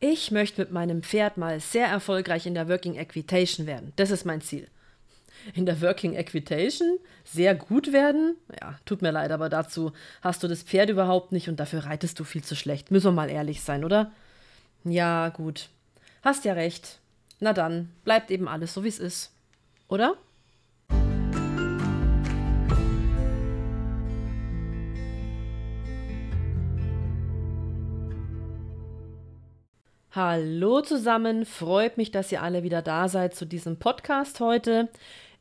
Ich möchte mit meinem Pferd mal sehr erfolgreich in der Working Equitation werden. Das ist mein Ziel. In der Working Equitation sehr gut werden? Ja, tut mir leid, aber dazu hast du das Pferd überhaupt nicht und dafür reitest du viel zu schlecht. Müssen wir mal ehrlich sein, oder? Ja, gut. Hast ja recht. Na dann, bleibt eben alles so, wie es ist. Oder? Hallo zusammen, freut mich, dass ihr alle wieder da seid zu diesem Podcast heute.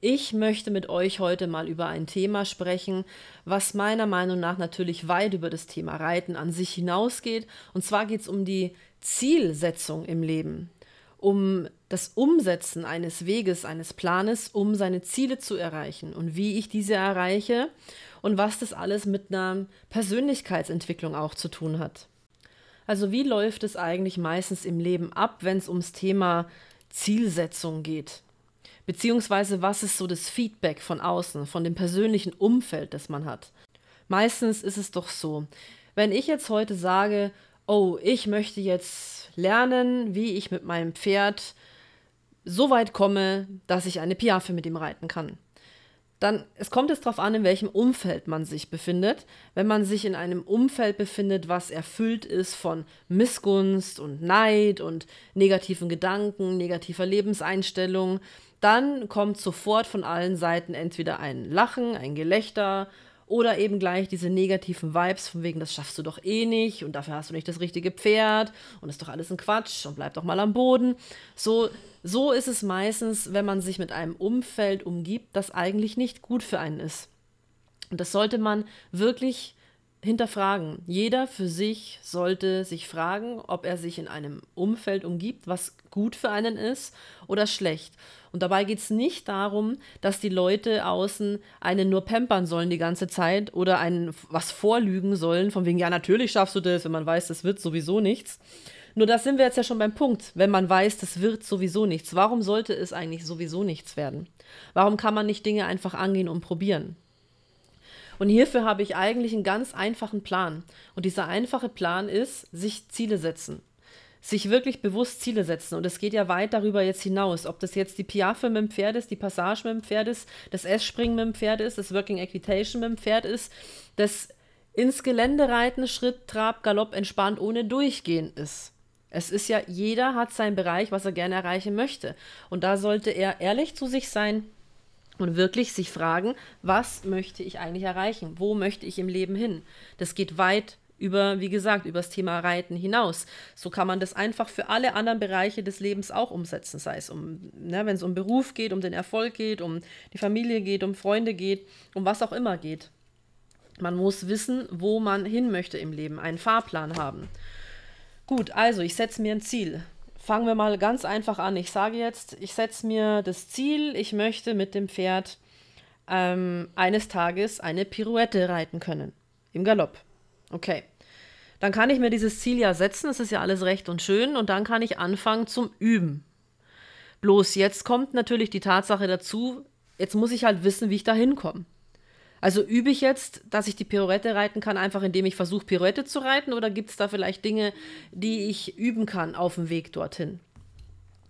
Ich möchte mit euch heute mal über ein Thema sprechen, was meiner Meinung nach natürlich weit über das Thema Reiten an sich hinausgeht. Und zwar geht es um die Zielsetzung im Leben, um das Umsetzen eines Weges, eines Planes, um seine Ziele zu erreichen und wie ich diese erreiche und was das alles mit einer Persönlichkeitsentwicklung auch zu tun hat. Also wie läuft es eigentlich meistens im Leben ab, wenn es ums Thema Zielsetzung geht? Beziehungsweise was ist so das Feedback von außen, von dem persönlichen Umfeld, das man hat? Meistens ist es doch so, wenn ich jetzt heute sage, oh, ich möchte jetzt lernen, wie ich mit meinem Pferd so weit komme, dass ich eine Piaffe mit ihm reiten kann dann es kommt es darauf an, in welchem Umfeld man sich befindet. Wenn man sich in einem Umfeld befindet, was erfüllt ist von Missgunst und Neid und negativen Gedanken, negativer Lebenseinstellung, dann kommt sofort von allen Seiten entweder ein Lachen, ein Gelächter oder eben gleich diese negativen Vibes, von wegen, das schaffst du doch eh nicht und dafür hast du nicht das richtige Pferd und ist doch alles ein Quatsch und bleib doch mal am Boden. So, so ist es meistens, wenn man sich mit einem Umfeld umgibt, das eigentlich nicht gut für einen ist. Und das sollte man wirklich hinterfragen. Jeder für sich sollte sich fragen, ob er sich in einem Umfeld umgibt, was gut für einen ist oder schlecht. Und dabei geht es nicht darum, dass die Leute außen einen nur pampern sollen die ganze Zeit oder einen was vorlügen sollen, von wegen, ja, natürlich schaffst du das, wenn man weiß, das wird sowieso nichts. Nur da sind wir jetzt ja schon beim Punkt, wenn man weiß, das wird sowieso nichts. Warum sollte es eigentlich sowieso nichts werden? Warum kann man nicht Dinge einfach angehen und probieren? Und hierfür habe ich eigentlich einen ganz einfachen Plan. Und dieser einfache Plan ist, sich Ziele setzen. Sich wirklich bewusst Ziele setzen. Und es geht ja weit darüber jetzt hinaus. Ob das jetzt die Piaffe mit dem Pferd ist, die Passage mit dem Pferd ist, das S-Springen mit dem Pferd ist, das Working Equitation mit dem Pferd ist, das ins Gelände reiten, Schritt, Trab, Galopp entspannt ohne Durchgehen ist. Es ist ja, jeder hat seinen Bereich, was er gerne erreichen möchte. Und da sollte er ehrlich zu sich sein, und wirklich sich fragen, was möchte ich eigentlich erreichen? Wo möchte ich im Leben hin? Das geht weit über, wie gesagt, über das Thema Reiten hinaus. So kann man das einfach für alle anderen Bereiche des Lebens auch umsetzen, sei es um, ne, wenn es um Beruf geht, um den Erfolg geht, um die Familie geht, um Freunde geht, um was auch immer geht. Man muss wissen, wo man hin möchte im Leben, einen Fahrplan haben. Gut, also ich setze mir ein Ziel. Fangen wir mal ganz einfach an. Ich sage jetzt, ich setze mir das Ziel, ich möchte mit dem Pferd ähm, eines Tages eine Pirouette reiten können. Im Galopp. Okay. Dann kann ich mir dieses Ziel ja setzen, das ist ja alles recht und schön, und dann kann ich anfangen zum Üben. Bloß jetzt kommt natürlich die Tatsache dazu, jetzt muss ich halt wissen, wie ich da hinkomme. Also übe ich jetzt, dass ich die Pirouette reiten kann, einfach indem ich versuche, Pirouette zu reiten, oder gibt es da vielleicht Dinge, die ich üben kann auf dem Weg dorthin?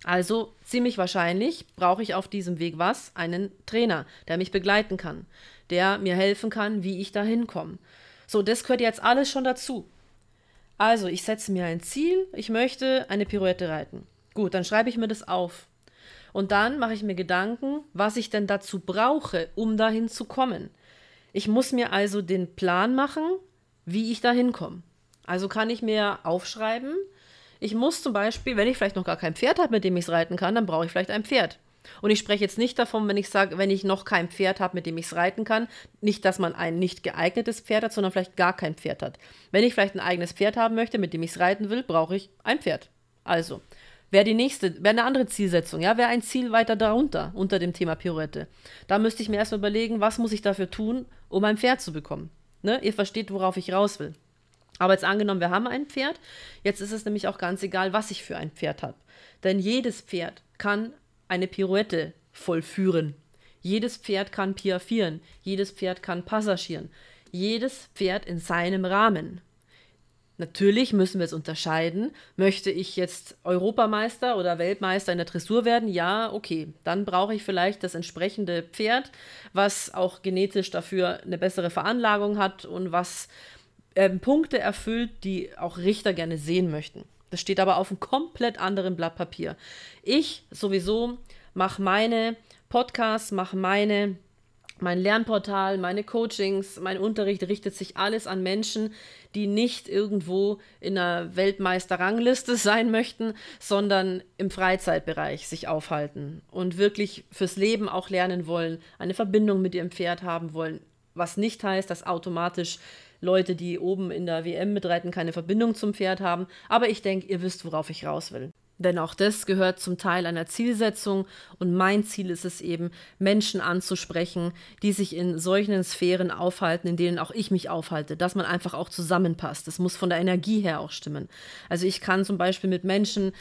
Also ziemlich wahrscheinlich brauche ich auf diesem Weg was? Einen Trainer, der mich begleiten kann, der mir helfen kann, wie ich da hinkomme. So, das gehört jetzt alles schon dazu. Also, ich setze mir ein Ziel, ich möchte eine Pirouette reiten. Gut, dann schreibe ich mir das auf. Und dann mache ich mir Gedanken, was ich denn dazu brauche, um dahin zu kommen. Ich muss mir also den Plan machen, wie ich da hinkomme. Also kann ich mir aufschreiben, ich muss zum Beispiel, wenn ich vielleicht noch gar kein Pferd habe, mit dem ich es reiten kann, dann brauche ich vielleicht ein Pferd. Und ich spreche jetzt nicht davon, wenn ich sage, wenn ich noch kein Pferd habe, mit dem ich es reiten kann, nicht, dass man ein nicht geeignetes Pferd hat, sondern vielleicht gar kein Pferd hat. Wenn ich vielleicht ein eigenes Pferd haben möchte, mit dem ich es reiten will, brauche ich ein Pferd. Also, Wäre die nächste, wäre eine andere Zielsetzung, ja, wäre ein Ziel weiter darunter, unter dem Thema Pirouette. Da müsste ich mir erstmal überlegen, was muss ich dafür tun, um ein Pferd zu bekommen. Ne? Ihr versteht, worauf ich raus will. Aber jetzt angenommen, wir haben ein Pferd, jetzt ist es nämlich auch ganz egal, was ich für ein Pferd habe. Denn jedes Pferd kann eine Pirouette vollführen. Jedes Pferd kann piaffieren, jedes Pferd kann passagieren, jedes Pferd in seinem Rahmen. Natürlich müssen wir es unterscheiden. Möchte ich jetzt Europameister oder Weltmeister in der Dressur werden? Ja, okay. Dann brauche ich vielleicht das entsprechende Pferd, was auch genetisch dafür eine bessere Veranlagung hat und was äh, Punkte erfüllt, die auch Richter gerne sehen möchten. Das steht aber auf einem komplett anderen Blatt Papier. Ich sowieso mache meine Podcasts, mache meine mein Lernportal, meine Coachings, mein Unterricht richtet sich alles an Menschen, die nicht irgendwo in einer Weltmeisterrangliste sein möchten, sondern im Freizeitbereich sich aufhalten und wirklich fürs Leben auch lernen wollen, eine Verbindung mit ihrem Pferd haben wollen, was nicht heißt, dass automatisch Leute, die oben in der WM mitreiten, keine Verbindung zum Pferd haben. Aber ich denke, ihr wisst, worauf ich raus will. Denn auch das gehört zum Teil einer Zielsetzung und mein Ziel ist es eben, Menschen anzusprechen, die sich in solchen Sphären aufhalten, in denen auch ich mich aufhalte, dass man einfach auch zusammenpasst. Das muss von der Energie her auch stimmen. Also ich kann zum Beispiel mit Menschen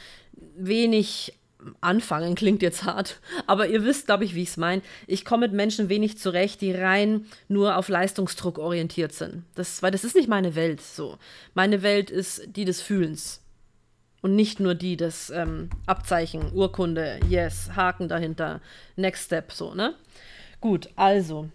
wenig anfangen, klingt jetzt hart, aber ihr wisst, glaube ich, wie ich es meine. Ich komme mit Menschen wenig zurecht, die rein nur auf Leistungsdruck orientiert sind. Das, weil das ist nicht meine Welt so. Meine Welt ist die des Fühlens. Und nicht nur die des ähm, Abzeichen, Urkunde, yes, Haken dahinter, Next Step, so, ne? Gut, also,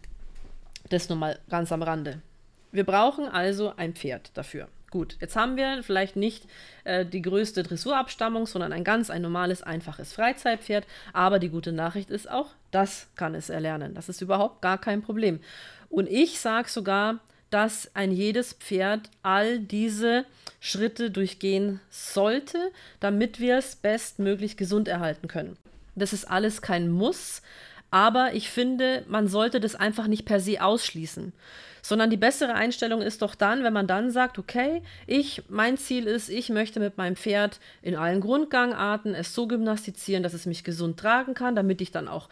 das nur mal ganz am Rande. Wir brauchen also ein Pferd dafür. Gut, jetzt haben wir vielleicht nicht äh, die größte Dressurabstammung, sondern ein ganz, ein normales, einfaches Freizeitpferd. Aber die gute Nachricht ist auch, das kann es erlernen. Das ist überhaupt gar kein Problem. Und ich sage sogar, dass ein jedes Pferd all diese Schritte durchgehen sollte, damit wir es bestmöglich gesund erhalten können. Das ist alles kein Muss, aber ich finde, man sollte das einfach nicht per se ausschließen sondern die bessere Einstellung ist doch dann, wenn man dann sagt, okay, ich, mein Ziel ist, ich möchte mit meinem Pferd in allen Grundgangarten es so gymnastizieren, dass es mich gesund tragen kann, damit ich dann auch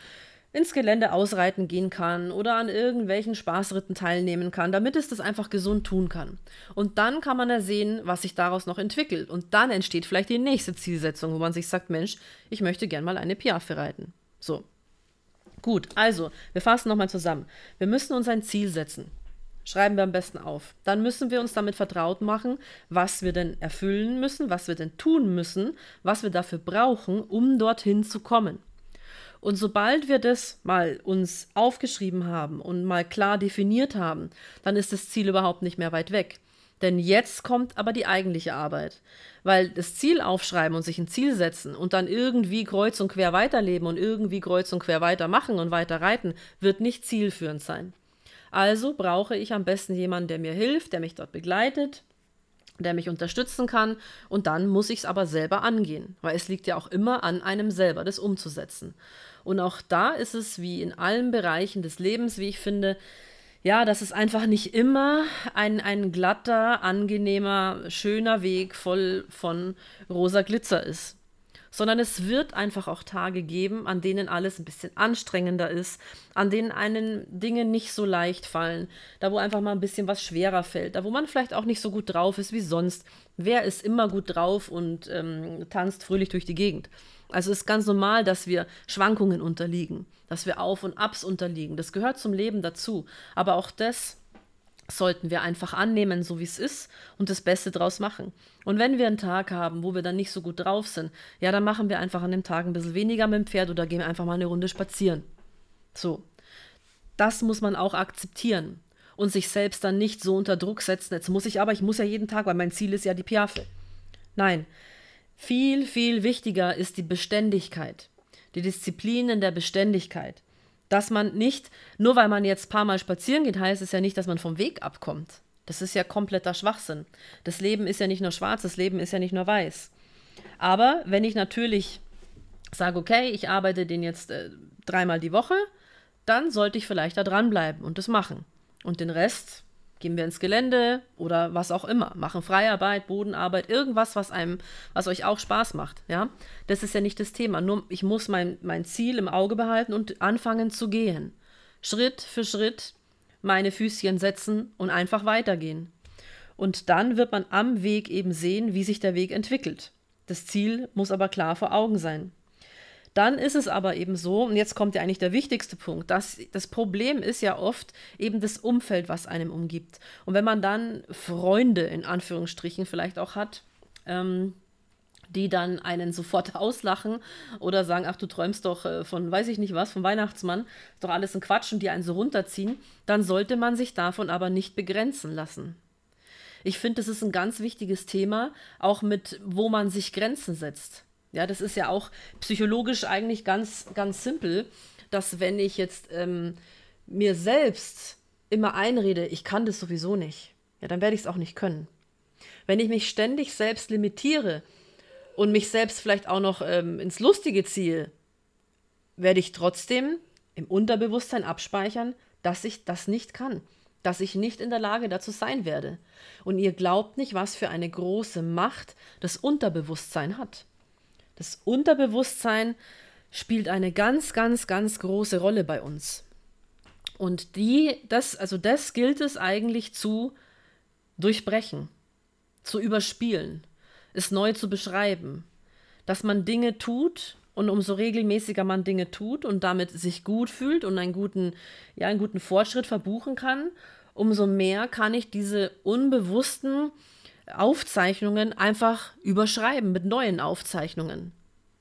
ins Gelände ausreiten gehen kann oder an irgendwelchen Spaßritten teilnehmen kann, damit es das einfach gesund tun kann. Und dann kann man ja sehen, was sich daraus noch entwickelt. Und dann entsteht vielleicht die nächste Zielsetzung, wo man sich sagt, Mensch, ich möchte gern mal eine Piaffe reiten. So. Gut, also, wir fassen nochmal zusammen. Wir müssen uns ein Ziel setzen. Schreiben wir am besten auf. Dann müssen wir uns damit vertraut machen, was wir denn erfüllen müssen, was wir denn tun müssen, was wir dafür brauchen, um dorthin zu kommen. Und sobald wir das mal uns aufgeschrieben haben und mal klar definiert haben, dann ist das Ziel überhaupt nicht mehr weit weg. Denn jetzt kommt aber die eigentliche Arbeit. Weil das Ziel aufschreiben und sich ein Ziel setzen und dann irgendwie kreuz und quer weiterleben und irgendwie kreuz und quer weitermachen und weiter reiten, wird nicht zielführend sein. Also brauche ich am besten jemanden, der mir hilft, der mich dort begleitet, der mich unterstützen kann. Und dann muss ich es aber selber angehen, weil es liegt ja auch immer an einem selber, das umzusetzen. Und auch da ist es wie in allen Bereichen des Lebens, wie ich finde, ja, dass es einfach nicht immer ein, ein glatter, angenehmer, schöner Weg voll von rosa Glitzer ist sondern es wird einfach auch Tage geben, an denen alles ein bisschen anstrengender ist, an denen einen Dinge nicht so leicht fallen, da wo einfach mal ein bisschen was schwerer fällt, da wo man vielleicht auch nicht so gut drauf ist wie sonst. Wer ist immer gut drauf und ähm, tanzt fröhlich durch die Gegend? Also es ist ganz normal, dass wir Schwankungen unterliegen, dass wir Auf und Abs unterliegen. Das gehört zum Leben dazu. Aber auch das sollten wir einfach annehmen, so wie es ist und das Beste draus machen. Und wenn wir einen Tag haben, wo wir dann nicht so gut drauf sind, ja, dann machen wir einfach an dem Tag ein bisschen weniger mit dem Pferd oder gehen einfach mal eine Runde spazieren. So. Das muss man auch akzeptieren und sich selbst dann nicht so unter Druck setzen. Jetzt muss ich aber, ich muss ja jeden Tag, weil mein Ziel ist ja die Piaffe. Nein. Viel, viel wichtiger ist die Beständigkeit, die Disziplin in der Beständigkeit. Dass man nicht, nur weil man jetzt ein paar Mal spazieren geht, heißt es ja nicht, dass man vom Weg abkommt. Das ist ja kompletter Schwachsinn. Das Leben ist ja nicht nur schwarz, das Leben ist ja nicht nur weiß. Aber wenn ich natürlich sage, okay, ich arbeite den jetzt äh, dreimal die Woche, dann sollte ich vielleicht da dranbleiben und das machen. Und den Rest gehen wir ins Gelände oder was auch immer, machen Freiarbeit, Bodenarbeit, irgendwas, was einem, was euch auch Spaß macht, ja. Das ist ja nicht das Thema. Nur ich muss mein, mein Ziel im Auge behalten und anfangen zu gehen. Schritt für Schritt meine Füßchen setzen und einfach weitergehen. Und dann wird man am Weg eben sehen, wie sich der Weg entwickelt. Das Ziel muss aber klar vor Augen sein. Dann ist es aber eben so, und jetzt kommt ja eigentlich der wichtigste Punkt, dass das Problem ist ja oft eben das Umfeld, was einem umgibt. Und wenn man dann Freunde in Anführungsstrichen vielleicht auch hat, ähm, die dann einen sofort auslachen oder sagen, ach, du träumst doch äh, von, weiß ich nicht was, vom Weihnachtsmann, ist doch alles ein Quatsch und die einen so runterziehen, dann sollte man sich davon aber nicht begrenzen lassen. Ich finde, das ist ein ganz wichtiges Thema, auch mit, wo man sich Grenzen setzt. Ja, das ist ja auch psychologisch eigentlich ganz, ganz simpel, dass wenn ich jetzt ähm, mir selbst immer einrede, ich kann das sowieso nicht, ja, dann werde ich es auch nicht können. Wenn ich mich ständig selbst limitiere und mich selbst vielleicht auch noch ähm, ins Lustige ziehe, werde ich trotzdem im Unterbewusstsein abspeichern, dass ich das nicht kann, dass ich nicht in der Lage dazu sein werde. Und ihr glaubt nicht, was für eine große Macht das Unterbewusstsein hat. Das Unterbewusstsein spielt eine ganz, ganz, ganz große Rolle bei uns. Und die, das, also das gilt es eigentlich zu durchbrechen, zu überspielen, es neu zu beschreiben, dass man Dinge tut und umso regelmäßiger man Dinge tut und damit sich gut fühlt und einen guten, ja, einen guten Fortschritt verbuchen kann, umso mehr kann ich diese unbewussten Aufzeichnungen einfach überschreiben mit neuen Aufzeichnungen.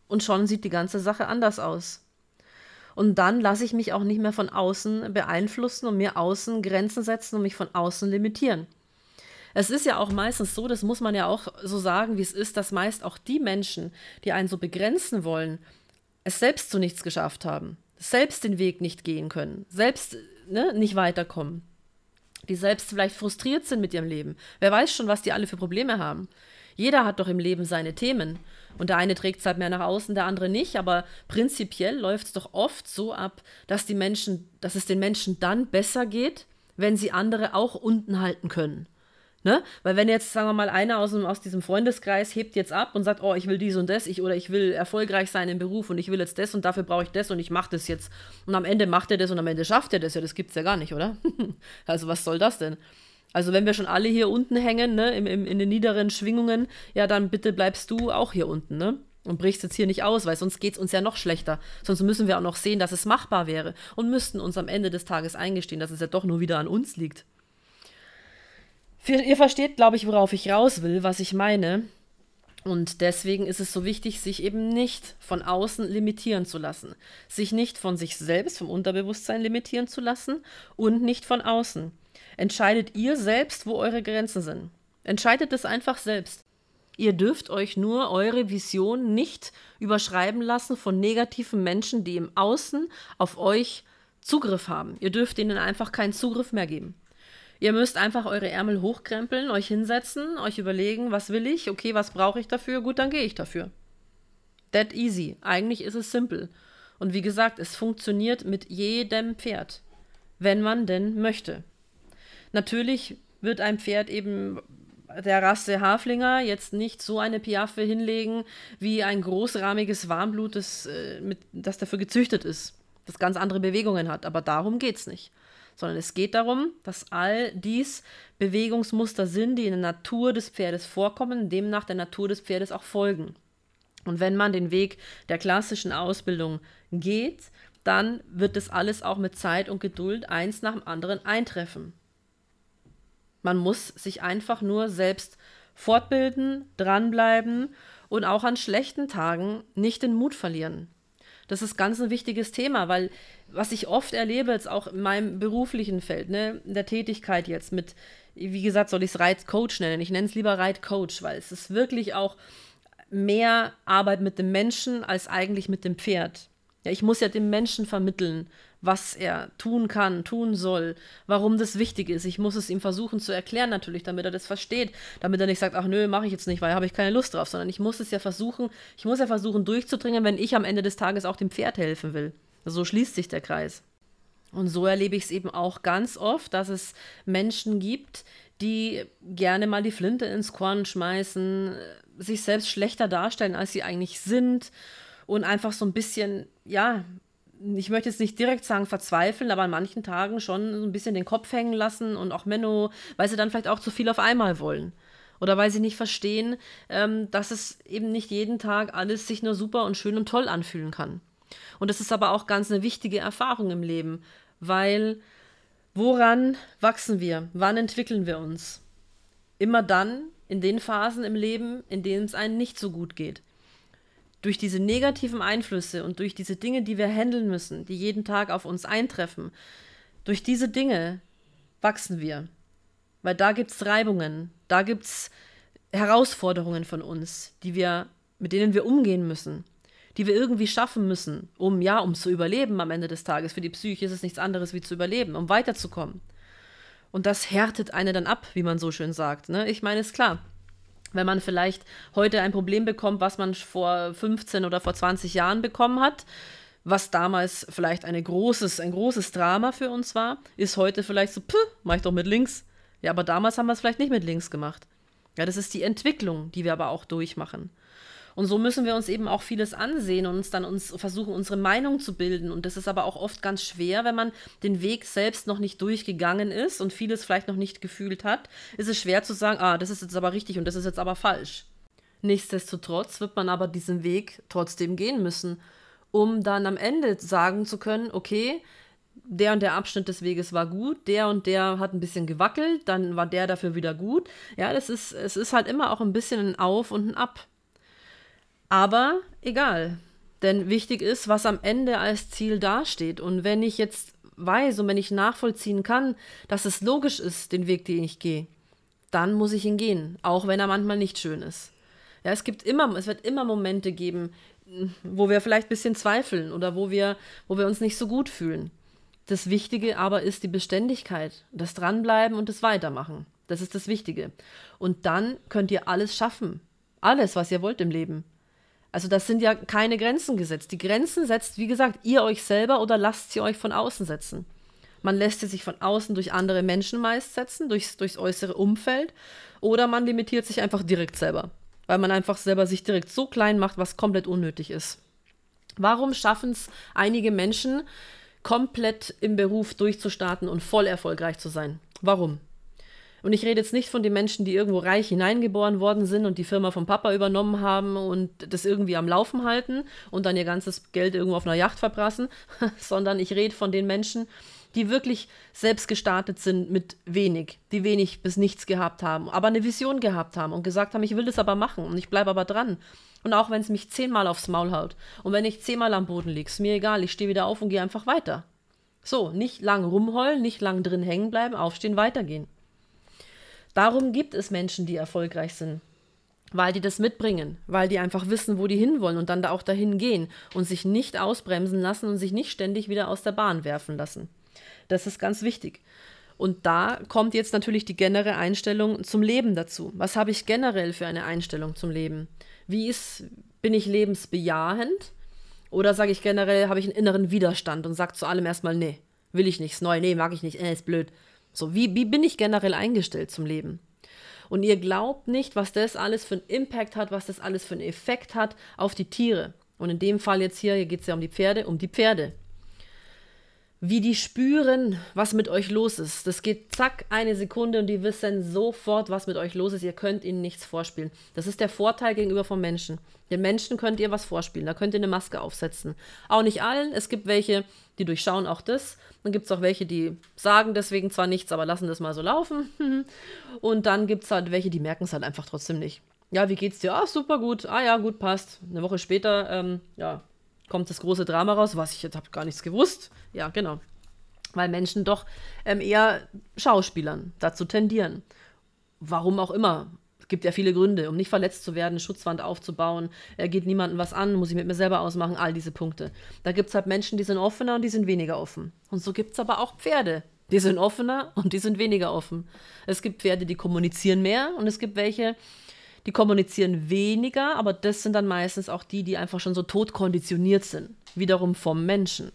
Und schon sieht die ganze Sache anders aus. Und dann lasse ich mich auch nicht mehr von außen beeinflussen und mir außen Grenzen setzen und mich von außen limitieren. Es ist ja auch meistens so, das muss man ja auch so sagen, wie es ist, dass meist auch die Menschen, die einen so begrenzen wollen, es selbst zu nichts geschafft haben, selbst den Weg nicht gehen können, selbst ne, nicht weiterkommen die selbst vielleicht frustriert sind mit ihrem Leben. Wer weiß schon, was die alle für Probleme haben. Jeder hat doch im Leben seine Themen. Und der eine trägt es halt mehr nach außen, der andere nicht. Aber prinzipiell läuft es doch oft so ab, dass die Menschen, dass es den Menschen dann besser geht, wenn sie andere auch unten halten können. Ne? Weil wenn jetzt, sagen wir mal, einer aus, dem, aus diesem Freundeskreis hebt jetzt ab und sagt, oh, ich will dies und das, ich, oder ich will erfolgreich sein im Beruf und ich will jetzt das und dafür brauche ich das und ich mache das jetzt. Und am Ende macht er das und am Ende schafft er das. Ja, das gibt es ja gar nicht, oder? also was soll das denn? Also wenn wir schon alle hier unten hängen, ne, im, im, in den niederen Schwingungen, ja, dann bitte bleibst du auch hier unten, ne? Und brichst jetzt hier nicht aus, weil sonst geht es uns ja noch schlechter. Sonst müssen wir auch noch sehen, dass es machbar wäre und müssten uns am Ende des Tages eingestehen, dass es ja doch nur wieder an uns liegt. Ihr versteht, glaube ich, worauf ich raus will, was ich meine. Und deswegen ist es so wichtig, sich eben nicht von außen limitieren zu lassen, sich nicht von sich selbst, vom Unterbewusstsein limitieren zu lassen und nicht von außen. Entscheidet ihr selbst, wo eure Grenzen sind. Entscheidet es einfach selbst. Ihr dürft euch nur eure Vision nicht überschreiben lassen von negativen Menschen, die im Außen auf euch Zugriff haben. Ihr dürft ihnen einfach keinen Zugriff mehr geben. Ihr müsst einfach eure Ärmel hochkrempeln, euch hinsetzen, euch überlegen, was will ich, okay, was brauche ich dafür, gut, dann gehe ich dafür. That easy. Eigentlich ist es simpel. Und wie gesagt, es funktioniert mit jedem Pferd, wenn man denn möchte. Natürlich wird ein Pferd eben der Rasse Haflinger jetzt nicht so eine Piaffe hinlegen wie ein großrahmiges Warmblut, das, äh, mit, das dafür gezüchtet ist, das ganz andere Bewegungen hat. Aber darum geht es nicht sondern es geht darum, dass all dies Bewegungsmuster sind, die in der Natur des Pferdes vorkommen, demnach der Natur des Pferdes auch folgen. Und wenn man den Weg der klassischen Ausbildung geht, dann wird das alles auch mit Zeit und Geduld eins nach dem anderen eintreffen. Man muss sich einfach nur selbst fortbilden, dranbleiben und auch an schlechten Tagen nicht den Mut verlieren. Das ist ganz ein wichtiges Thema, weil was ich oft erlebe, jetzt auch in meinem beruflichen Feld, ne, in der Tätigkeit jetzt mit, wie gesagt, soll ich es Reitcoach nennen? Ich nenne es lieber Reitcoach, weil es ist wirklich auch mehr Arbeit mit dem Menschen als eigentlich mit dem Pferd. Ja, ich muss ja dem Menschen vermitteln, was er tun kann, tun soll, warum das wichtig ist. Ich muss es ihm versuchen zu erklären natürlich, damit er das versteht, damit er nicht sagt, ach nö, mache ich jetzt nicht, weil habe ich keine Lust drauf, sondern ich muss es ja versuchen, ich muss ja versuchen durchzudringen, wenn ich am Ende des Tages auch dem Pferd helfen will. So schließt sich der Kreis. Und so erlebe ich es eben auch ganz oft, dass es Menschen gibt, die gerne mal die Flinte ins Korn schmeißen, sich selbst schlechter darstellen, als sie eigentlich sind und einfach so ein bisschen, ja, ich möchte jetzt nicht direkt sagen verzweifeln, aber an manchen Tagen schon so ein bisschen den Kopf hängen lassen und auch Menno, weil sie dann vielleicht auch zu viel auf einmal wollen. Oder weil sie nicht verstehen, ähm, dass es eben nicht jeden Tag alles sich nur super und schön und toll anfühlen kann. Und das ist aber auch ganz eine wichtige Erfahrung im Leben, weil woran wachsen wir? Wann entwickeln wir uns? Immer dann, in den Phasen im Leben, in denen es einem nicht so gut geht. Durch diese negativen Einflüsse und durch diese Dinge, die wir handeln müssen, die jeden Tag auf uns eintreffen, durch diese Dinge wachsen wir. Weil da gibt es Reibungen, da gibt es Herausforderungen von uns, die wir, mit denen wir umgehen müssen, die wir irgendwie schaffen müssen, um ja, um zu überleben am Ende des Tages. Für die Psyche ist es nichts anderes wie zu überleben, um weiterzukommen. Und das härtet eine dann ab, wie man so schön sagt. Ne? Ich meine, ist klar, wenn man vielleicht heute ein Problem bekommt, was man vor 15 oder vor 20 Jahren bekommen hat, was damals vielleicht eine großes, ein großes Drama für uns war, ist heute vielleicht so, puh, mach ich doch mit links. Ja, aber damals haben wir es vielleicht nicht mit links gemacht. Ja, das ist die Entwicklung, die wir aber auch durchmachen. Und so müssen wir uns eben auch vieles ansehen und uns dann uns versuchen, unsere Meinung zu bilden. Und das ist aber auch oft ganz schwer, wenn man den Weg selbst noch nicht durchgegangen ist und vieles vielleicht noch nicht gefühlt hat, ist es schwer zu sagen, ah, das ist jetzt aber richtig und das ist jetzt aber falsch. Nichtsdestotrotz wird man aber diesen Weg trotzdem gehen müssen, um dann am Ende sagen zu können, okay, der und der Abschnitt des Weges war gut, der und der hat ein bisschen gewackelt, dann war der dafür wieder gut. Ja, das ist, es ist halt immer auch ein bisschen ein Auf und ein Ab. Aber egal. Denn wichtig ist, was am Ende als Ziel dasteht. Und wenn ich jetzt weiß und wenn ich nachvollziehen kann, dass es logisch ist, den Weg, den ich gehe, dann muss ich ihn gehen, auch wenn er manchmal nicht schön ist. Ja, es gibt immer, es wird immer Momente geben, wo wir vielleicht ein bisschen zweifeln oder wo wir, wo wir uns nicht so gut fühlen. Das Wichtige aber ist die Beständigkeit, das Dranbleiben und das Weitermachen. Das ist das Wichtige. Und dann könnt ihr alles schaffen. Alles, was ihr wollt im Leben. Also das sind ja keine Grenzen gesetzt. Die Grenzen setzt, wie gesagt, ihr euch selber oder lasst sie euch von außen setzen. Man lässt sie sich von außen durch andere Menschen meist setzen, durchs, durchs äußere Umfeld, oder man limitiert sich einfach direkt selber, weil man einfach selber sich direkt so klein macht, was komplett unnötig ist. Warum schaffen es einige Menschen, komplett im Beruf durchzustarten und voll erfolgreich zu sein? Warum? Und ich rede jetzt nicht von den Menschen, die irgendwo reich hineingeboren worden sind und die Firma vom Papa übernommen haben und das irgendwie am Laufen halten und dann ihr ganzes Geld irgendwo auf einer Yacht verbrassen, sondern ich rede von den Menschen, die wirklich selbst gestartet sind mit wenig, die wenig bis nichts gehabt haben, aber eine Vision gehabt haben und gesagt haben, ich will das aber machen und ich bleibe aber dran. Und auch wenn es mich zehnmal aufs Maul haut und wenn ich zehnmal am Boden liege, ist mir egal, ich stehe wieder auf und gehe einfach weiter. So, nicht lang rumheulen, nicht lang drin hängen bleiben, aufstehen, weitergehen. Darum gibt es Menschen, die erfolgreich sind. Weil die das mitbringen, weil die einfach wissen, wo die hinwollen und dann da auch dahin gehen und sich nicht ausbremsen lassen und sich nicht ständig wieder aus der Bahn werfen lassen. Das ist ganz wichtig. Und da kommt jetzt natürlich die generelle Einstellung zum Leben dazu. Was habe ich generell für eine Einstellung zum Leben? Wie ist, bin ich lebensbejahend? Oder sage ich generell, habe ich einen inneren Widerstand und sage zu allem erstmal, nee, will ich nichts, neu, nee, mag ich nicht, äh, ist blöd. So, wie, wie bin ich generell eingestellt zum Leben? Und ihr glaubt nicht, was das alles für einen Impact hat, was das alles für einen Effekt hat auf die Tiere. Und in dem Fall jetzt hier, hier geht es ja um die Pferde, um die Pferde wie die spüren, was mit euch los ist. Das geht zack, eine Sekunde und die wissen sofort, was mit euch los ist. Ihr könnt ihnen nichts vorspielen. Das ist der Vorteil gegenüber vom Menschen. Den Menschen könnt ihr was vorspielen. Da könnt ihr eine Maske aufsetzen. Auch nicht allen. Es gibt welche, die durchschauen auch das. Dann gibt es auch welche, die sagen deswegen zwar nichts, aber lassen das mal so laufen. und dann gibt es halt welche, die merken es halt einfach trotzdem nicht. Ja, wie geht's dir? Ah, super gut. Ah ja, gut, passt. Eine Woche später, ähm, ja, kommt das große Drama raus, was ich jetzt habe gar nichts gewusst. Ja, genau. Weil Menschen doch ähm, eher Schauspielern dazu tendieren. Warum auch immer. Es gibt ja viele Gründe, um nicht verletzt zu werden, Schutzwand aufzubauen, er geht niemandem was an, muss ich mit mir selber ausmachen, all diese Punkte. Da gibt es halt Menschen, die sind offener und die sind weniger offen. Und so gibt es aber auch Pferde. Die sind offener und die sind weniger offen. Es gibt Pferde, die kommunizieren mehr und es gibt welche, die kommunizieren weniger, aber das sind dann meistens auch die, die einfach schon so tot konditioniert sind. Wiederum vom Menschen.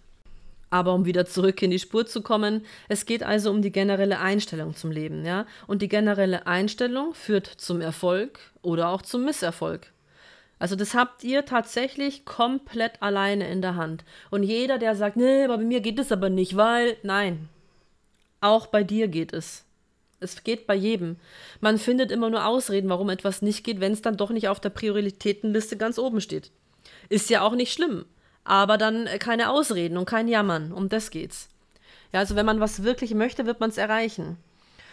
Aber um wieder zurück in die Spur zu kommen, es geht also um die generelle Einstellung zum Leben, ja? Und die generelle Einstellung führt zum Erfolg oder auch zum Misserfolg. Also das habt ihr tatsächlich komplett alleine in der Hand. Und jeder, der sagt, nee, aber bei mir geht es aber nicht, weil, nein, auch bei dir geht es. Es geht bei jedem. Man findet immer nur Ausreden, warum etwas nicht geht, wenn es dann doch nicht auf der Prioritätenliste ganz oben steht. Ist ja auch nicht schlimm. Aber dann äh, keine Ausreden und kein Jammern. Um das geht's. Ja, also wenn man was wirklich möchte, wird man es erreichen.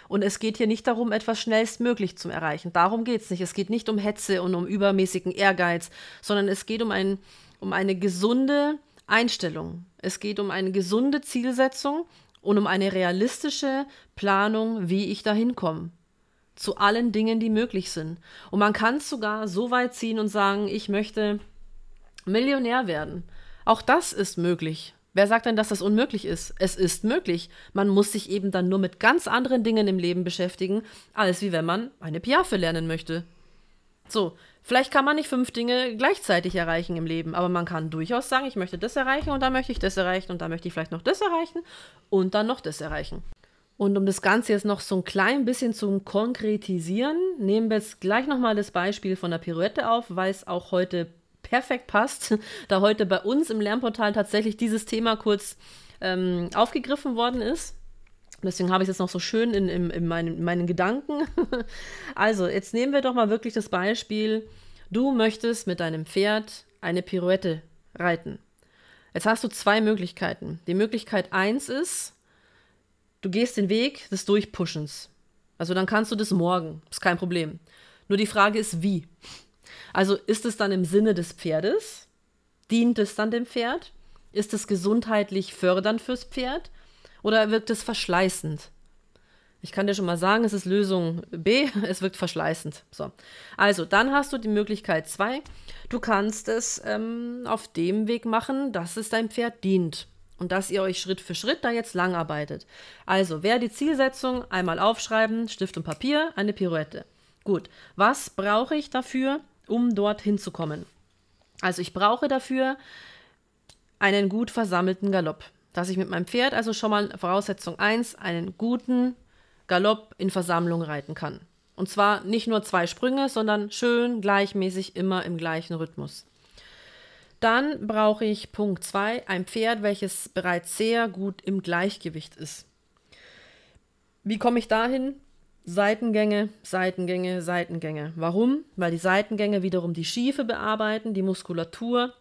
Und es geht hier nicht darum, etwas schnellstmöglich zu erreichen. Darum geht es nicht. Es geht nicht um Hetze und um übermäßigen Ehrgeiz, sondern es geht um, ein, um eine gesunde Einstellung. Es geht um eine gesunde Zielsetzung und um eine realistische Planung, wie ich dahin komme. Zu allen Dingen, die möglich sind. Und man kann es sogar so weit ziehen und sagen, ich möchte Millionär werden. Auch das ist möglich. Wer sagt denn, dass das unmöglich ist? Es ist möglich. Man muss sich eben dann nur mit ganz anderen Dingen im Leben beschäftigen, als wie wenn man eine Piaffe lernen möchte. So, vielleicht kann man nicht fünf Dinge gleichzeitig erreichen im Leben, aber man kann durchaus sagen, ich möchte das erreichen und dann möchte ich das erreichen und dann möchte ich vielleicht noch das erreichen und dann noch das erreichen. Und um das Ganze jetzt noch so ein klein bisschen zu konkretisieren, nehmen wir jetzt gleich nochmal das Beispiel von der Pirouette auf, weil es auch heute perfekt passt, da heute bei uns im Lernportal tatsächlich dieses Thema kurz ähm, aufgegriffen worden ist. Deswegen habe ich es jetzt noch so schön in, in, in, meinen, in meinen Gedanken. also, jetzt nehmen wir doch mal wirklich das Beispiel, du möchtest mit deinem Pferd eine Pirouette reiten. Jetzt hast du zwei Möglichkeiten. Die Möglichkeit eins ist, du gehst den Weg des Durchpushens. Also dann kannst du das morgen, ist kein Problem. Nur die Frage ist, wie. Also ist es dann im Sinne des Pferdes? Dient es dann dem Pferd? Ist es gesundheitlich fördernd fürs Pferd? Oder wirkt es verschleißend? Ich kann dir schon mal sagen, es ist Lösung B, es wirkt verschleißend. So. Also, dann hast du die Möglichkeit 2. Du kannst es ähm, auf dem Weg machen, dass es deinem Pferd dient und dass ihr euch Schritt für Schritt da jetzt lang arbeitet. Also, wer die Zielsetzung einmal aufschreiben, Stift und Papier, eine Pirouette. Gut, was brauche ich dafür? um dort hinzukommen. Also ich brauche dafür einen gut versammelten Galopp. Dass ich mit meinem Pferd also schon mal Voraussetzung 1 einen guten Galopp in Versammlung reiten kann. Und zwar nicht nur zwei Sprünge, sondern schön gleichmäßig immer im gleichen Rhythmus. Dann brauche ich Punkt 2 ein Pferd, welches bereits sehr gut im Gleichgewicht ist. Wie komme ich dahin? Seitengänge, Seitengänge, Seitengänge. Warum? Weil die Seitengänge wiederum die Schiefe bearbeiten, die Muskulatur,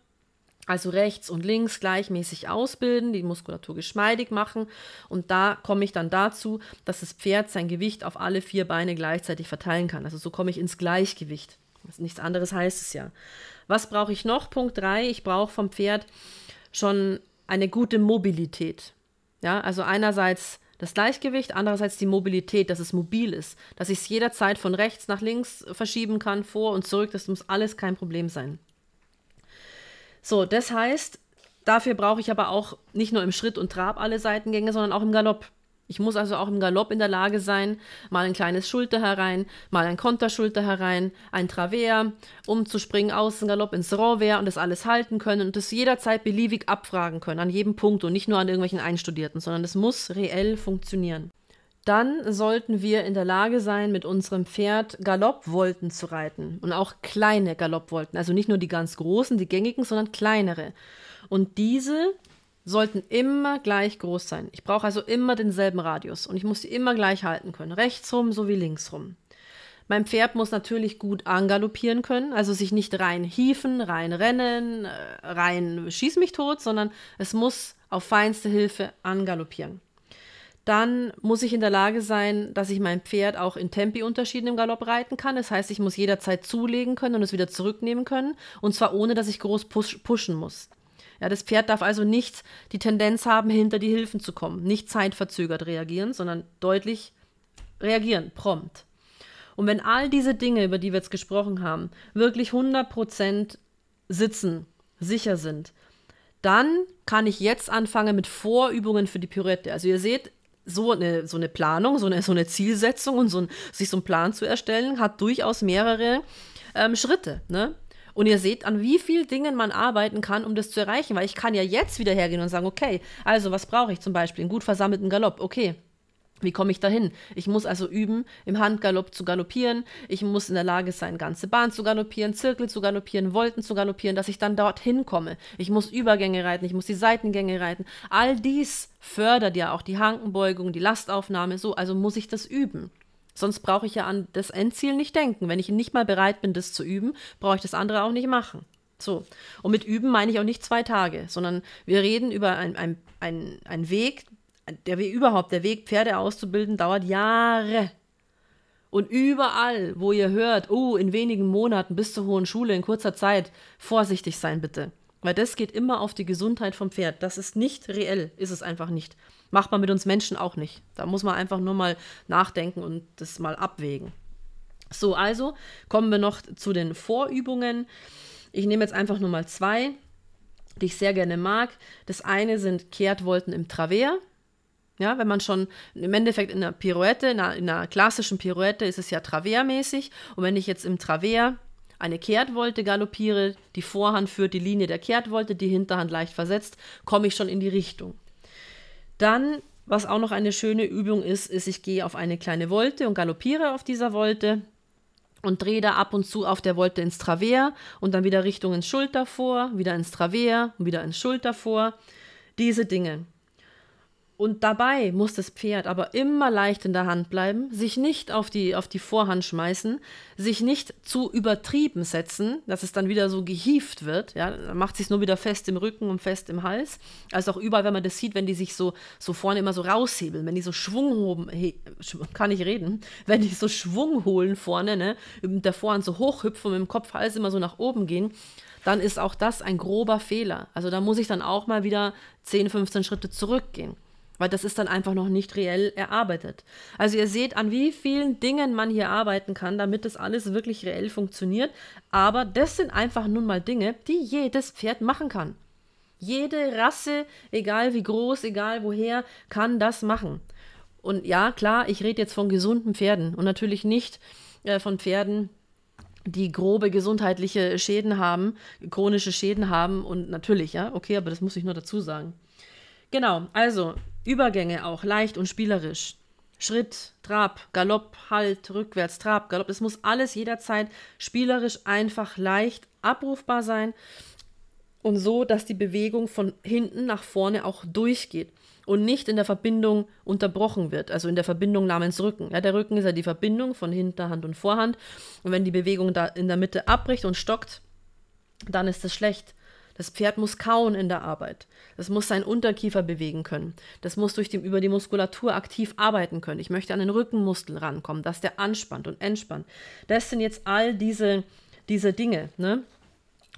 also rechts und links gleichmäßig ausbilden, die Muskulatur geschmeidig machen. Und da komme ich dann dazu, dass das Pferd sein Gewicht auf alle vier Beine gleichzeitig verteilen kann. Also so komme ich ins Gleichgewicht. nichts anderes heißt es ja. Was brauche ich noch? Punkt 3. Ich brauche vom Pferd schon eine gute Mobilität. Ja, also einerseits das Gleichgewicht, andererseits die Mobilität, dass es mobil ist, dass ich es jederzeit von rechts nach links verschieben kann, vor und zurück, das muss alles kein Problem sein. So, das heißt, dafür brauche ich aber auch nicht nur im Schritt und Trab alle Seitengänge, sondern auch im Galopp. Ich muss also auch im Galopp in der Lage sein, mal ein kleines Schulter herein, mal ein Konterschulter herein, ein Travers, umzuspringen, außen Galopp ins Renvers und das alles halten können und das jederzeit beliebig abfragen können, an jedem Punkt und nicht nur an irgendwelchen Einstudierten, sondern es muss reell funktionieren. Dann sollten wir in der Lage sein, mit unserem Pferd Galoppvolten zu reiten und auch kleine Galoppvolten, also nicht nur die ganz großen, die gängigen, sondern kleinere. Und diese sollten immer gleich groß sein. Ich brauche also immer denselben Radius und ich muss die immer gleich halten können, rechtsrum sowie linksrum. Mein Pferd muss natürlich gut angaloppieren können, also sich nicht rein hieven, rein rennen, äh, rein schieß mich tot, sondern es muss auf feinste Hilfe angaloppieren. Dann muss ich in der Lage sein, dass ich mein Pferd auch in Tempi-Unterschieden im Galopp reiten kann. Das heißt, ich muss jederzeit zulegen können und es wieder zurücknehmen können. Und zwar ohne, dass ich groß pushen muss. Ja, das Pferd darf also nicht die Tendenz haben, hinter die Hilfen zu kommen, nicht zeitverzögert reagieren, sondern deutlich reagieren, prompt. Und wenn all diese Dinge, über die wir jetzt gesprochen haben, wirklich 100% sitzen, sicher sind, dann kann ich jetzt anfangen mit Vorübungen für die Pirouette. Also ihr seht, so eine, so eine Planung, so eine, so eine Zielsetzung und so ein, sich so einen Plan zu erstellen, hat durchaus mehrere ähm, Schritte. Ne? Und ihr seht, an wie vielen Dingen man arbeiten kann, um das zu erreichen. Weil ich kann ja jetzt wieder hergehen und sagen, okay, also was brauche ich zum Beispiel? Einen gut versammelten Galopp. Okay, wie komme ich dahin? Ich muss also üben, im Handgalopp zu galoppieren. Ich muss in der Lage sein, ganze Bahn zu galoppieren, Zirkel zu galoppieren, Volten zu galoppieren, dass ich dann dorthin komme. Ich muss Übergänge reiten, ich muss die Seitengänge reiten. All dies fördert ja auch die Hankenbeugung, die Lastaufnahme, so, also muss ich das üben. Sonst brauche ich ja an das Endziel nicht denken. Wenn ich nicht mal bereit bin, das zu üben, brauche ich das andere auch nicht machen. So. Und mit üben meine ich auch nicht zwei Tage, sondern wir reden über einen ein, ein, Weg, der Weg überhaupt, der Weg, Pferde auszubilden, dauert Jahre. Und überall, wo ihr hört, oh, in wenigen Monaten bis zur hohen Schule, in kurzer Zeit, vorsichtig sein bitte. Weil das geht immer auf die Gesundheit vom Pferd. Das ist nicht reell, ist es einfach nicht. Macht man mit uns Menschen auch nicht. Da muss man einfach nur mal nachdenken und das mal abwägen. So, also kommen wir noch zu den Vorübungen. Ich nehme jetzt einfach nur mal zwei, die ich sehr gerne mag. Das eine sind Kehrtvolten im Travers. Ja, wenn man schon im Endeffekt in einer Pirouette, in einer, in einer klassischen Pirouette ist es ja Travers-mäßig. Und wenn ich jetzt im Travers eine Kehrtwolte galoppiere, die Vorhand führt die Linie der Kehrtwolte, die Hinterhand leicht versetzt, komme ich schon in die Richtung. Dann, was auch noch eine schöne Übung ist, ist, ich gehe auf eine kleine Wolte und galoppiere auf dieser Wolte und drehe da ab und zu auf der Wolte ins Travers und dann wieder Richtung ins Schulter vor, wieder ins Travers und wieder ins Schulter vor. Diese Dinge. Und dabei muss das Pferd aber immer leicht in der Hand bleiben, sich nicht auf die, auf die Vorhand schmeißen, sich nicht zu übertrieben setzen, dass es dann wieder so gehieft wird. Ja, macht sich nur wieder fest im Rücken und fest im Hals. Also auch überall, wenn man das sieht, wenn die sich so, so vorne immer so raushebeln, wenn die so Schwung hoben, kann ich reden, wenn die so Schwung holen vorne, ne, mit der Vorhand so hochhüpfen und mit dem Kopf, Hals immer so nach oben gehen, dann ist auch das ein grober Fehler. Also da muss ich dann auch mal wieder 10, 15 Schritte zurückgehen weil das ist dann einfach noch nicht reell erarbeitet. Also ihr seht, an wie vielen Dingen man hier arbeiten kann, damit das alles wirklich reell funktioniert. Aber das sind einfach nun mal Dinge, die jedes Pferd machen kann. Jede Rasse, egal wie groß, egal woher, kann das machen. Und ja, klar, ich rede jetzt von gesunden Pferden und natürlich nicht äh, von Pferden, die grobe gesundheitliche Schäden haben, chronische Schäden haben und natürlich, ja, okay, aber das muss ich nur dazu sagen. Genau, also Übergänge auch leicht und spielerisch. Schritt, Trab, Galopp, Halt, Rückwärts, Trab, Galopp. Es muss alles jederzeit spielerisch einfach leicht abrufbar sein und so, dass die Bewegung von hinten nach vorne auch durchgeht und nicht in der Verbindung unterbrochen wird, also in der Verbindung namens Rücken. Ja, der Rücken ist ja die Verbindung von Hinterhand und Vorhand und wenn die Bewegung da in der Mitte abbricht und stockt, dann ist es schlecht. Das Pferd muss kauen in der Arbeit. Es muss seinen Unterkiefer bewegen können. Das muss durch die, über die Muskulatur aktiv arbeiten können. Ich möchte an den Rückenmuskel rankommen, dass der anspannt und entspannt. Das sind jetzt all diese, diese Dinge. Ne?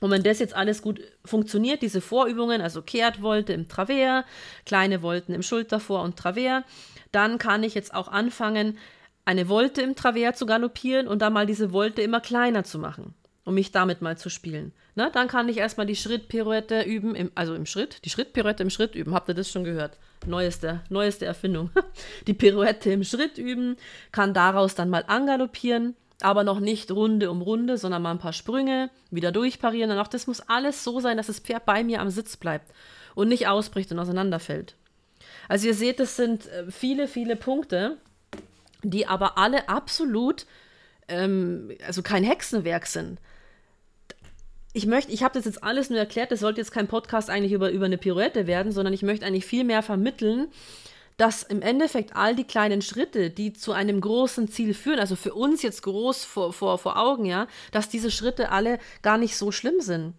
Und wenn das jetzt alles gut funktioniert, diese Vorübungen, also Kehrtwolte im Travers, kleine Volten im Schultervor und Travers, dann kann ich jetzt auch anfangen, eine Wolte im Travers zu galoppieren und dann mal diese Wolte immer kleiner zu machen um mich damit mal zu spielen. Ne? Dann kann ich erstmal die Schrittpirouette üben, im, also im Schritt, die Schrittpirouette im Schritt üben. Habt ihr das schon gehört? Neueste, neueste Erfindung. die Pirouette im Schritt üben, kann daraus dann mal angaloppieren, aber noch nicht Runde um Runde, sondern mal ein paar Sprünge, wieder durchparieren. Und auch das muss alles so sein, dass das Pferd bei mir am Sitz bleibt und nicht ausbricht und auseinanderfällt. Also ihr seht, das sind äh, viele, viele Punkte, die aber alle absolut ähm, also kein Hexenwerk sind. Ich möchte, ich habe das jetzt alles nur erklärt, das sollte jetzt kein Podcast eigentlich über, über eine Pirouette werden, sondern ich möchte eigentlich viel mehr vermitteln, dass im Endeffekt all die kleinen Schritte, die zu einem großen Ziel führen, also für uns jetzt groß vor, vor, vor Augen, ja, dass diese Schritte alle gar nicht so schlimm sind.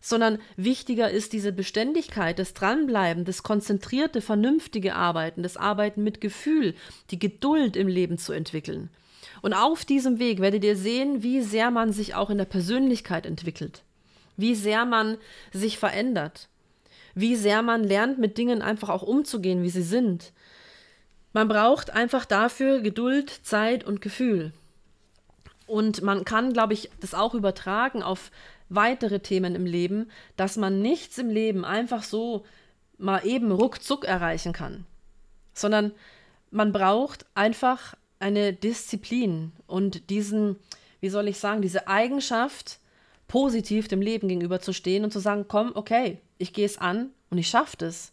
Sondern wichtiger ist diese Beständigkeit, das Dranbleiben, das konzentrierte, vernünftige Arbeiten, das Arbeiten mit Gefühl, die Geduld im Leben zu entwickeln. Und auf diesem Weg werdet ihr sehen, wie sehr man sich auch in der Persönlichkeit entwickelt, wie sehr man sich verändert, wie sehr man lernt, mit Dingen einfach auch umzugehen, wie sie sind. Man braucht einfach dafür Geduld, Zeit und Gefühl. Und man kann, glaube ich, das auch übertragen auf weitere Themen im Leben, dass man nichts im Leben einfach so mal eben ruckzuck erreichen kann, sondern man braucht einfach eine Disziplin und diesen, wie soll ich sagen, diese Eigenschaft, positiv dem Leben gegenüber zu stehen und zu sagen, komm, okay, ich gehe es an und ich schaffe es.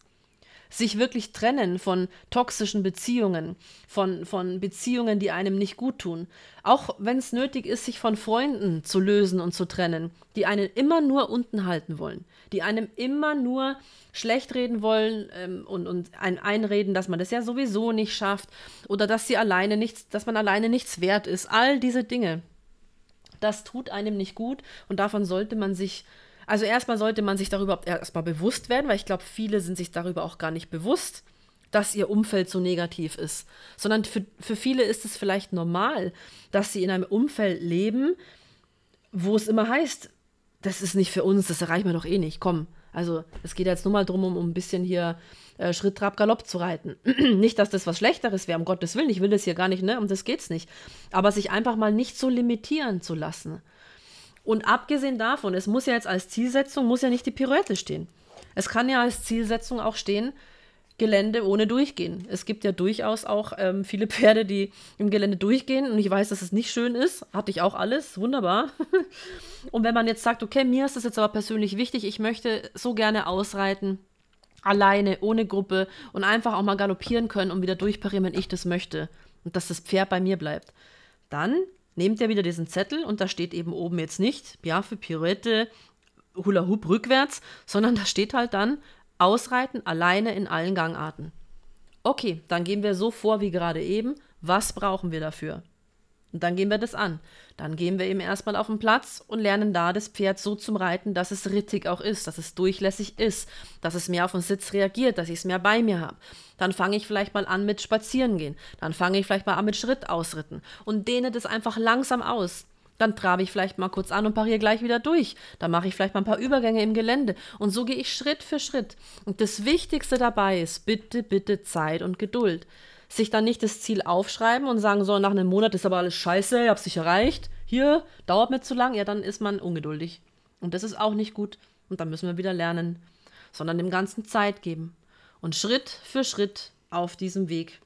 Sich wirklich trennen von toxischen Beziehungen, von, von Beziehungen, die einem nicht gut tun. Auch wenn es nötig ist, sich von Freunden zu lösen und zu trennen, die einen immer nur unten halten wollen, die einem immer nur schlecht reden wollen ähm, und, und ein einreden, dass man das ja sowieso nicht schafft oder dass sie alleine nichts, dass man alleine nichts wert ist. All diese Dinge. Das tut einem nicht gut und davon sollte man sich also erstmal sollte man sich darüber erstmal bewusst werden, weil ich glaube, viele sind sich darüber auch gar nicht bewusst, dass ihr Umfeld so negativ ist. Sondern für, für viele ist es vielleicht normal, dass sie in einem Umfeld leben, wo es immer heißt, das ist nicht für uns, das erreichen wir doch eh nicht. Komm, also es geht jetzt nur mal darum, um, um ein bisschen hier äh, Schritt, Trab, Galopp zu reiten. nicht, dass das was Schlechteres wäre, um Gottes Willen, ich will das hier gar nicht, ne, um das geht's nicht. Aber sich einfach mal nicht so limitieren zu lassen. Und abgesehen davon, es muss ja jetzt als Zielsetzung, muss ja nicht die Pirouette stehen. Es kann ja als Zielsetzung auch stehen, Gelände ohne Durchgehen. Es gibt ja durchaus auch ähm, viele Pferde, die im Gelände durchgehen und ich weiß, dass es nicht schön ist. Hatte ich auch alles, wunderbar. und wenn man jetzt sagt, okay, mir ist das jetzt aber persönlich wichtig, ich möchte so gerne ausreiten, alleine, ohne Gruppe und einfach auch mal galoppieren können und wieder durchparieren, wenn ich das möchte und dass das Pferd bei mir bleibt, dann nehmt ihr wieder diesen Zettel und da steht eben oben jetzt nicht, ja, für Pirouette, Hula Hoop rückwärts, sondern da steht halt dann Ausreiten alleine in allen Gangarten. Okay, dann gehen wir so vor wie gerade eben. Was brauchen wir dafür? Und dann gehen wir das an. Dann gehen wir eben erstmal auf den Platz und lernen da das Pferd so zum Reiten, dass es rittig auch ist, dass es durchlässig ist, dass es mehr auf den Sitz reagiert, dass ich es mehr bei mir habe. Dann fange ich vielleicht mal an mit Spazierengehen. Dann fange ich vielleicht mal an mit Schrittausritten und dehne das einfach langsam aus. Dann trabe ich vielleicht mal kurz an und pariere gleich wieder durch. Dann mache ich vielleicht mal ein paar Übergänge im Gelände. Und so gehe ich Schritt für Schritt. Und das Wichtigste dabei ist, bitte, bitte Zeit und Geduld sich dann nicht das Ziel aufschreiben und sagen, so, nach einem Monat ist aber alles scheiße, ich hab's nicht erreicht, hier, dauert mir zu lang, ja, dann ist man ungeduldig. Und das ist auch nicht gut. Und dann müssen wir wieder lernen, sondern dem Ganzen Zeit geben und Schritt für Schritt auf diesem Weg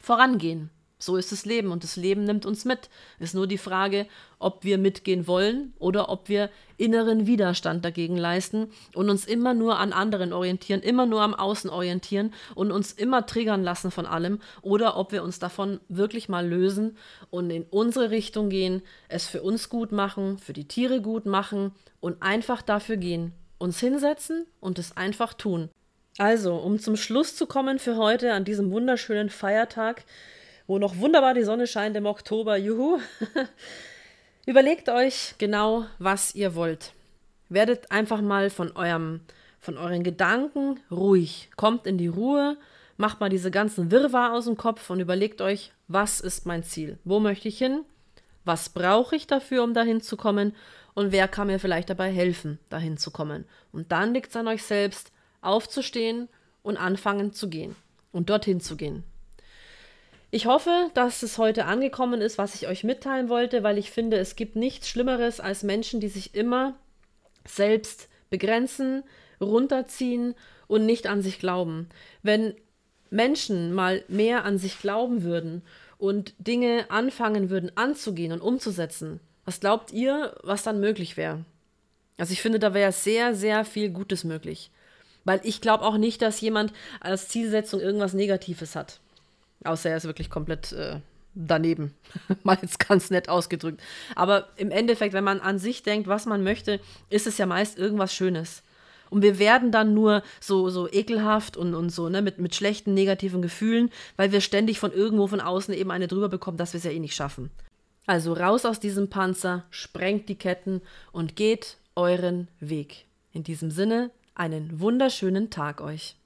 vorangehen. So ist das Leben und das Leben nimmt uns mit. Ist nur die Frage, ob wir mitgehen wollen oder ob wir inneren Widerstand dagegen leisten und uns immer nur an anderen orientieren, immer nur am Außen orientieren und uns immer triggern lassen von allem oder ob wir uns davon wirklich mal lösen und in unsere Richtung gehen, es für uns gut machen, für die Tiere gut machen und einfach dafür gehen, uns hinsetzen und es einfach tun. Also, um zum Schluss zu kommen für heute an diesem wunderschönen Feiertag, wo noch wunderbar die Sonne scheint im Oktober. Juhu! Überlegt euch genau, was ihr wollt. Werdet einfach mal von eurem, von euren Gedanken ruhig. Kommt in die Ruhe, macht mal diese ganzen Wirrwarr aus dem Kopf und überlegt euch, was ist mein Ziel? Wo möchte ich hin? Was brauche ich dafür, um dahin zu kommen? Und wer kann mir vielleicht dabei helfen, dahin zu kommen? Und dann liegt es an euch selbst, aufzustehen und anfangen zu gehen und dorthin zu gehen. Ich hoffe, dass es heute angekommen ist, was ich euch mitteilen wollte, weil ich finde, es gibt nichts Schlimmeres als Menschen, die sich immer selbst begrenzen, runterziehen und nicht an sich glauben. Wenn Menschen mal mehr an sich glauben würden und Dinge anfangen würden anzugehen und umzusetzen, was glaubt ihr, was dann möglich wäre? Also ich finde, da wäre sehr, sehr viel Gutes möglich. Weil ich glaube auch nicht, dass jemand als Zielsetzung irgendwas Negatives hat. Außer er ist wirklich komplett äh, daneben. Mal jetzt ganz nett ausgedrückt. Aber im Endeffekt, wenn man an sich denkt, was man möchte, ist es ja meist irgendwas Schönes. Und wir werden dann nur so, so ekelhaft und, und so, ne, mit, mit schlechten, negativen Gefühlen, weil wir ständig von irgendwo von außen eben eine drüber bekommen, dass wir es ja eh nicht schaffen. Also raus aus diesem Panzer, sprengt die Ketten und geht euren Weg. In diesem Sinne, einen wunderschönen Tag euch.